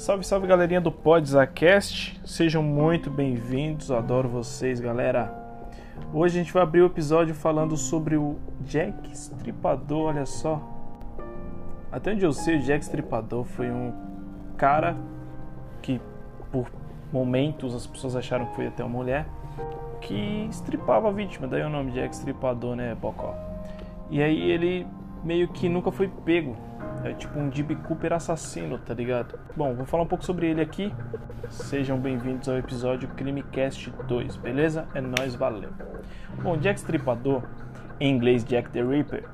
Salve, salve galerinha do Podzacast, sejam muito bem-vindos, adoro vocês, galera. Hoje a gente vai abrir o episódio falando sobre o Jack Stripador, olha só. Até onde eu sei, o Jack Stripador foi um cara que, por momentos, as pessoas acharam que foi até uma mulher, que estripava a vítima, daí o nome Jack Stripador, né, Bocó. E aí ele meio que nunca foi pego é tipo um DB Cooper assassino, tá ligado? Bom, vou falar um pouco sobre ele aqui. Sejam bem-vindos ao episódio Crimecast 2, beleza? É nóis, valeu. Bom, Jack Stripador, em inglês Jack the Ripper,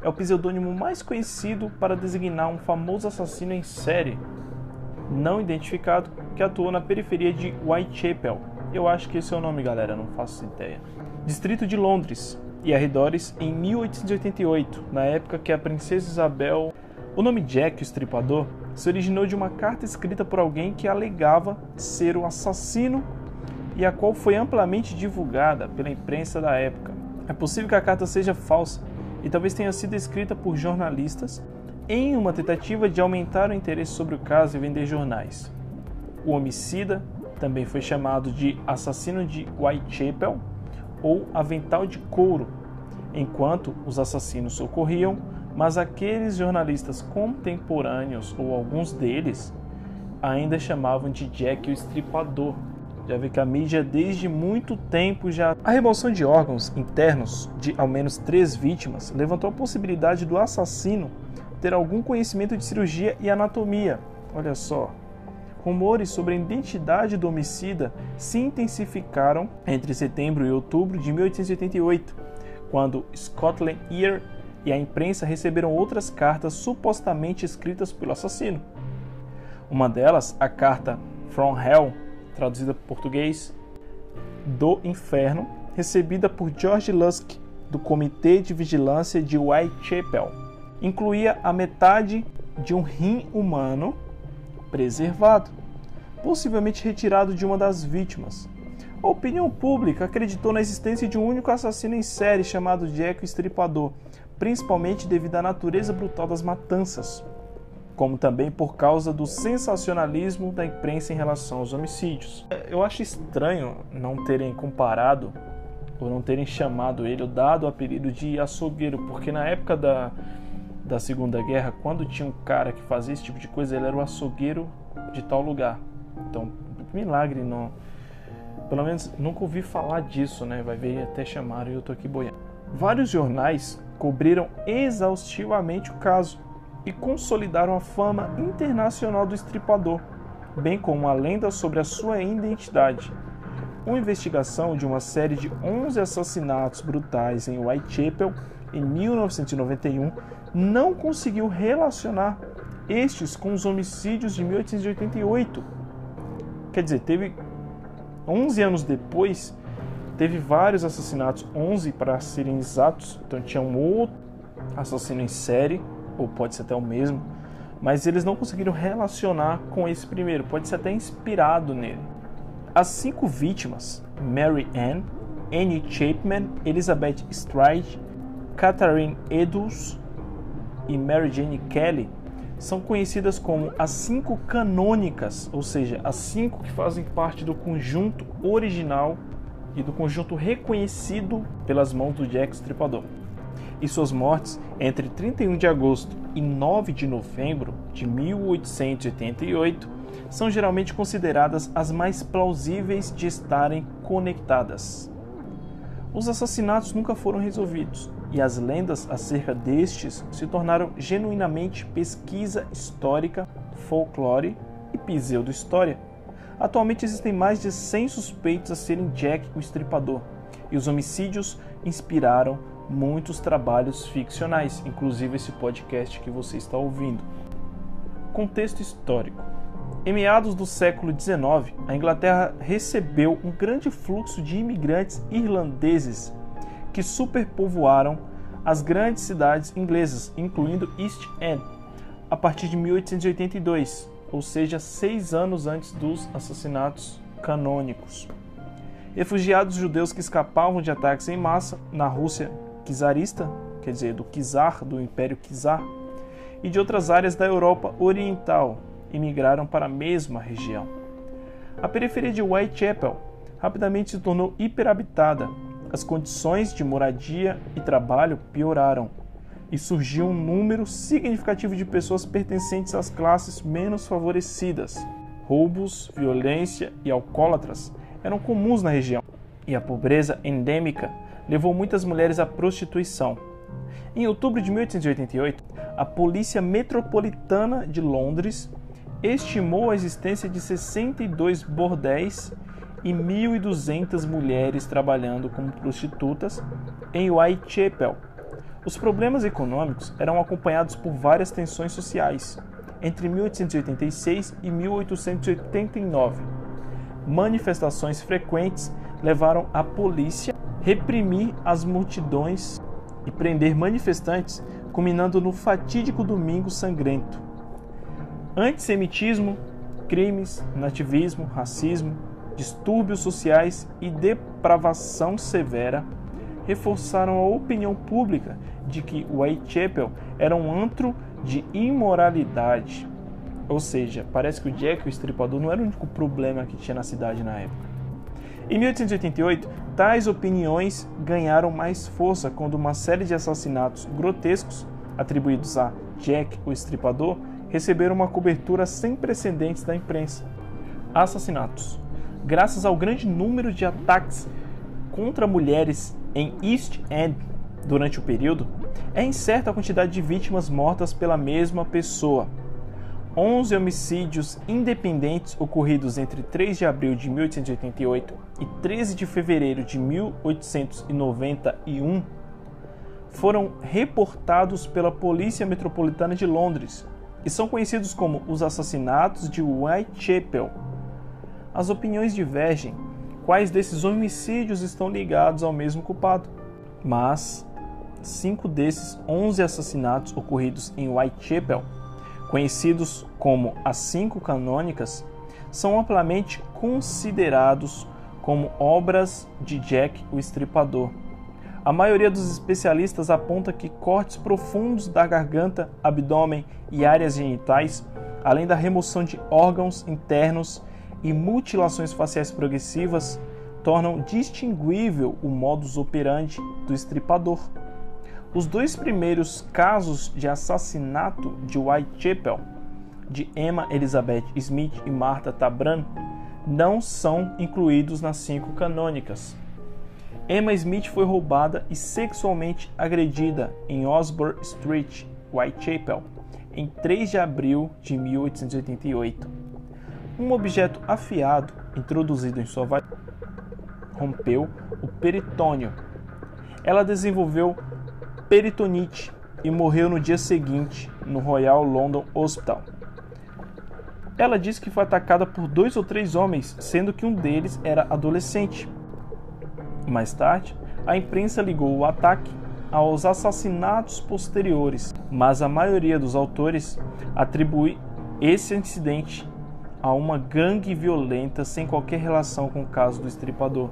é o pseudônimo mais conhecido para designar um famoso assassino em série não identificado que atuou na periferia de Whitechapel. Eu acho que esse é o nome, galera, não faço ideia. Distrito de Londres e arredores em 1888, na época que a princesa Isabel o nome Jack o Estripador se originou de uma carta escrita por alguém que alegava ser o assassino e a qual foi amplamente divulgada pela imprensa da época. É possível que a carta seja falsa e talvez tenha sido escrita por jornalistas em uma tentativa de aumentar o interesse sobre o caso e vender jornais. O homicida também foi chamado de assassino de Whitechapel ou avental de couro, enquanto os assassinos socorriam mas aqueles jornalistas contemporâneos, ou alguns deles, ainda chamavam de Jack o Estripador. Já vê que a mídia desde muito tempo já. A remoção de órgãos internos de ao menos três vítimas levantou a possibilidade do assassino ter algum conhecimento de cirurgia e anatomia. Olha só. Rumores sobre a identidade do homicida se intensificaram entre setembro e outubro de 1888, quando Scotland Yard e a imprensa receberam outras cartas supostamente escritas pelo assassino. Uma delas, a carta From Hell, traduzida para português, do Inferno, recebida por George Lusk, do Comitê de Vigilância de Whitechapel, incluía a metade de um rim humano preservado, possivelmente retirado de uma das vítimas. A opinião pública acreditou na existência de um único assassino em série chamado Jack o Estripador, principalmente devido à natureza brutal das matanças, como também por causa do sensacionalismo da imprensa em relação aos homicídios. Eu acho estranho não terem comparado ou não terem chamado ele ou dado o apelido de açougueiro, porque na época da, da Segunda Guerra, quando tinha um cara que fazia esse tipo de coisa, ele era o açougueiro de tal lugar. Então, milagre não. Pelo menos nunca ouvi falar disso, né? Vai ver até chamaram e eu tô aqui boiando. Vários jornais cobriram exaustivamente o caso e consolidaram a fama internacional do estripador, bem como a lenda sobre a sua identidade. Uma investigação de uma série de 11 assassinatos brutais em Whitechapel em 1991 não conseguiu relacionar estes com os homicídios de 1888. Quer dizer, teve 11 anos depois Teve vários assassinatos, 11 para serem exatos. Então tinha um outro assassino em série, ou pode ser até o mesmo, mas eles não conseguiram relacionar com esse primeiro, pode ser até inspirado nele. As cinco vítimas, Mary Ann, Annie Chapman, Elizabeth Stride, Catherine Edus e Mary Jane Kelly, são conhecidas como as cinco canônicas, ou seja, as cinco que fazem parte do conjunto original e do conjunto reconhecido pelas mãos do Jack Stripador. E suas mortes entre 31 de agosto e 9 de novembro de 1888 são geralmente consideradas as mais plausíveis de estarem conectadas. Os assassinatos nunca foram resolvidos e as lendas acerca destes se tornaram genuinamente pesquisa histórica, folclore e pseudo-história. Atualmente existem mais de 100 suspeitos a serem Jack o Estripador, e os homicídios inspiraram muitos trabalhos ficcionais, inclusive esse podcast que você está ouvindo. Contexto histórico. Em meados do século XIX, a Inglaterra recebeu um grande fluxo de imigrantes irlandeses que superpovoaram as grandes cidades inglesas, incluindo East End, a partir de 1882 ou seja, seis anos antes dos assassinatos canônicos. Refugiados judeus que escapavam de ataques em massa na Rússia czarista, quer dizer, do czar, do Império Czar, e de outras áreas da Europa Oriental, e migraram para a mesma região. A periferia de Whitechapel rapidamente se tornou hiperhabitada. As condições de moradia e trabalho pioraram e surgiu um número significativo de pessoas pertencentes às classes menos favorecidas. Roubos, violência e alcoólatras eram comuns na região, e a pobreza endêmica levou muitas mulheres à prostituição. Em outubro de 1888, a Polícia Metropolitana de Londres estimou a existência de 62 bordéis e 1.200 mulheres trabalhando como prostitutas em Whitechapel. Os problemas econômicos eram acompanhados por várias tensões sociais entre 1886 e 1889. Manifestações frequentes levaram a polícia a reprimir as multidões e prender manifestantes, culminando no fatídico Domingo Sangrento. Antissemitismo, crimes, nativismo, racismo, distúrbios sociais e depravação severa reforçaram a opinião pública de que Whitechapel era um antro de imoralidade. Ou seja, parece que o Jack, o estripador, não era o único problema que tinha na cidade na época. Em 1888, tais opiniões ganharam mais força quando uma série de assassinatos grotescos atribuídos a Jack, o estripador, receberam uma cobertura sem precedentes da imprensa. Assassinatos. Graças ao grande número de ataques contra mulheres em East End durante o período, é incerta a quantidade de vítimas mortas pela mesma pessoa. 11 homicídios independentes ocorridos entre 3 de abril de 1888 e 13 de fevereiro de 1891 foram reportados pela Polícia Metropolitana de Londres, e são conhecidos como os assassinatos de Whitechapel. As opiniões divergem quais desses homicídios estão ligados ao mesmo culpado, mas cinco desses 11 assassinatos ocorridos em Whitechapel, conhecidos como as Cinco Canônicas, são amplamente considerados como obras de Jack o Estripador. A maioria dos especialistas aponta que cortes profundos da garganta, abdômen e áreas genitais, além da remoção de órgãos internos e mutilações faciais progressivas, tornam distinguível o modus operandi do estripador. Os dois primeiros casos de assassinato de Whitechapel, de Emma Elizabeth Smith e Martha Tabran, não são incluídos nas cinco canônicas. Emma Smith foi roubada e sexualmente agredida em Osborne Street, Whitechapel, em 3 de abril de 1888. Um objeto afiado introduzido em sua vagina rompeu o peritônio. Ela desenvolveu peritonite e morreu no dia seguinte no Royal London Hospital. Ela disse que foi atacada por dois ou três homens, sendo que um deles era adolescente. Mais tarde, a imprensa ligou o ataque aos assassinatos posteriores, mas a maioria dos autores atribui esse incidente a uma gangue violenta sem qualquer relação com o caso do estripador.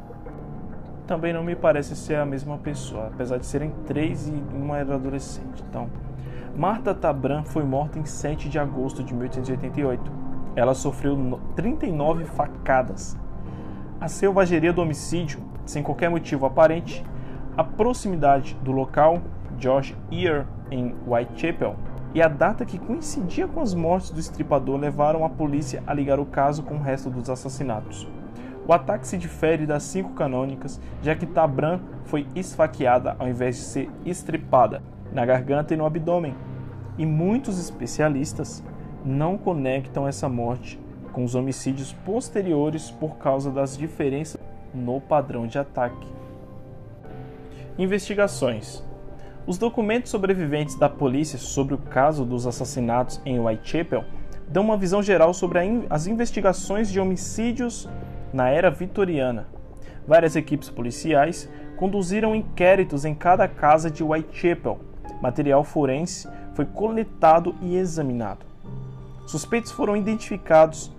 Também não me parece ser a mesma pessoa, apesar de serem três e uma era adolescente. Então, Marta Tabran foi morta em 7 de agosto de 1888. Ela sofreu 39 facadas. A selvageria do homicídio sem qualquer motivo aparente, a proximidade do local, George Ear, em Whitechapel, e a data que coincidia com as mortes do estripador levaram a polícia a ligar o caso com o resto dos assassinatos. O ataque se difere das cinco canônicas, já que Tabran foi esfaqueada ao invés de ser estripada, na garganta e no abdômen. E muitos especialistas não conectam essa morte com os homicídios posteriores por causa das diferenças no padrão de ataque. Investigações. Os documentos sobreviventes da polícia sobre o caso dos assassinatos em Whitechapel dão uma visão geral sobre as investigações de homicídios na era vitoriana. Várias equipes policiais conduziram inquéritos em cada casa de Whitechapel. Material forense foi coletado e examinado. Suspeitos foram identificados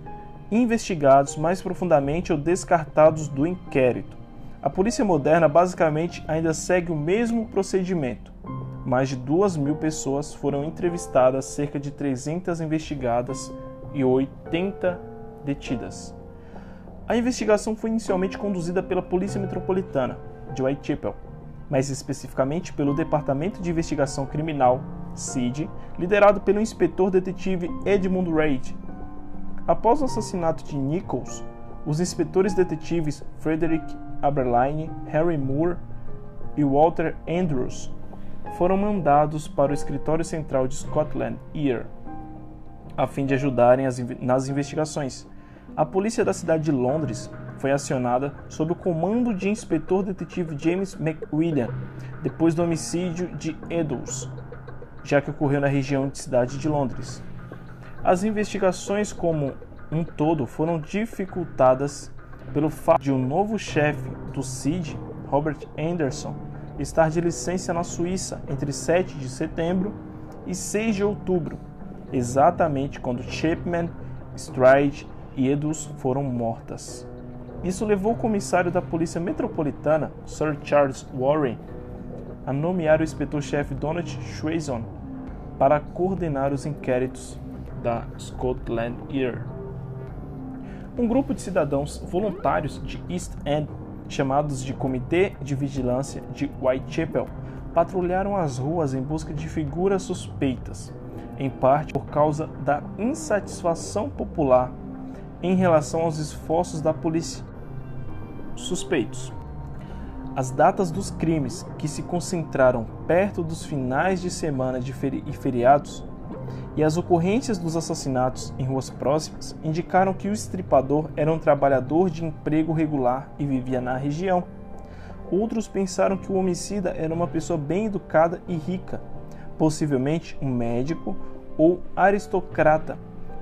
investigados mais profundamente ou descartados do inquérito. A polícia moderna basicamente ainda segue o mesmo procedimento. Mais de duas mil pessoas foram entrevistadas, cerca de 300 investigadas e 80 detidas. A investigação foi inicialmente conduzida pela Polícia Metropolitana de Whitechapel, mais especificamente pelo Departamento de Investigação Criminal, CID, liderado pelo inspetor detetive Edmund Reid. Após o assassinato de Nichols, os inspetores detetives Frederick Aberline, Harry Moore e Walter Andrews foram mandados para o escritório central de Scotland Yard a fim de ajudarem as, nas investigações. A polícia da cidade de Londres foi acionada sob o comando de inspetor detetive James McWilliam depois do homicídio de Eddowes, já que ocorreu na região de cidade de Londres. As investigações como um todo foram dificultadas pelo fato de o um novo chefe do CID, Robert Anderson, estar de licença na Suíça entre 7 de setembro e 6 de outubro, exatamente quando Chapman, Stride e Edus foram mortas. Isso levou o comissário da Polícia Metropolitana, Sir Charles Warren, a nomear o inspetor-chefe Donald Schwazon para coordenar os inquéritos da Scotland Yard. Um grupo de cidadãos voluntários de East End, chamados de Comitê de Vigilância de Whitechapel, patrulharam as ruas em busca de figuras suspeitas, em parte por causa da insatisfação popular em relação aos esforços da polícia. Suspeitos. As datas dos crimes que se concentraram perto dos finais de semana de feri e feriados e as ocorrências dos assassinatos em ruas próximas indicaram que o estripador era um trabalhador de emprego regular e vivia na região. Outros pensaram que o homicida era uma pessoa bem educada e rica, possivelmente um médico ou aristocrata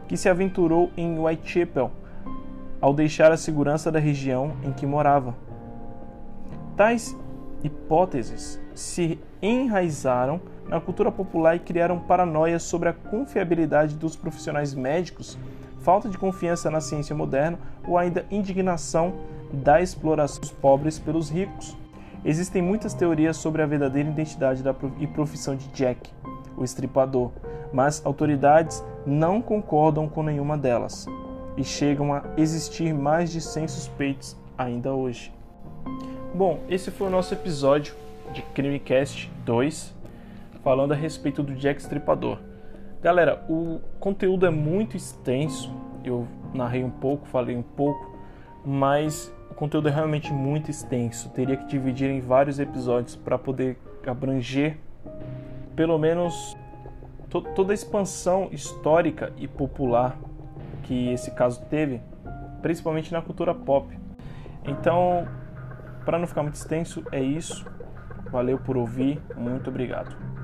que se aventurou em Whitechapel ao deixar a segurança da região em que morava. Tais hipóteses se enraizaram na cultura popular e criaram paranoia sobre a confiabilidade dos profissionais médicos, falta de confiança na ciência moderna ou ainda indignação da exploração dos pobres pelos ricos. Existem muitas teorias sobre a verdadeira identidade e profissão de Jack, o estripador, mas autoridades não concordam com nenhuma delas e chegam a existir mais de 100 suspeitos ainda hoje. Bom, esse foi o nosso episódio de Crimecast 2, falando a respeito do Jack Stripador. Galera, o conteúdo é muito extenso, eu narrei um pouco, falei um pouco, mas o conteúdo é realmente muito extenso. Teria que dividir em vários episódios para poder abranger pelo menos to toda a expansão histórica e popular que esse caso teve, principalmente na cultura pop. Então, para não ficar muito extenso, é isso. Valeu por ouvir, muito obrigado.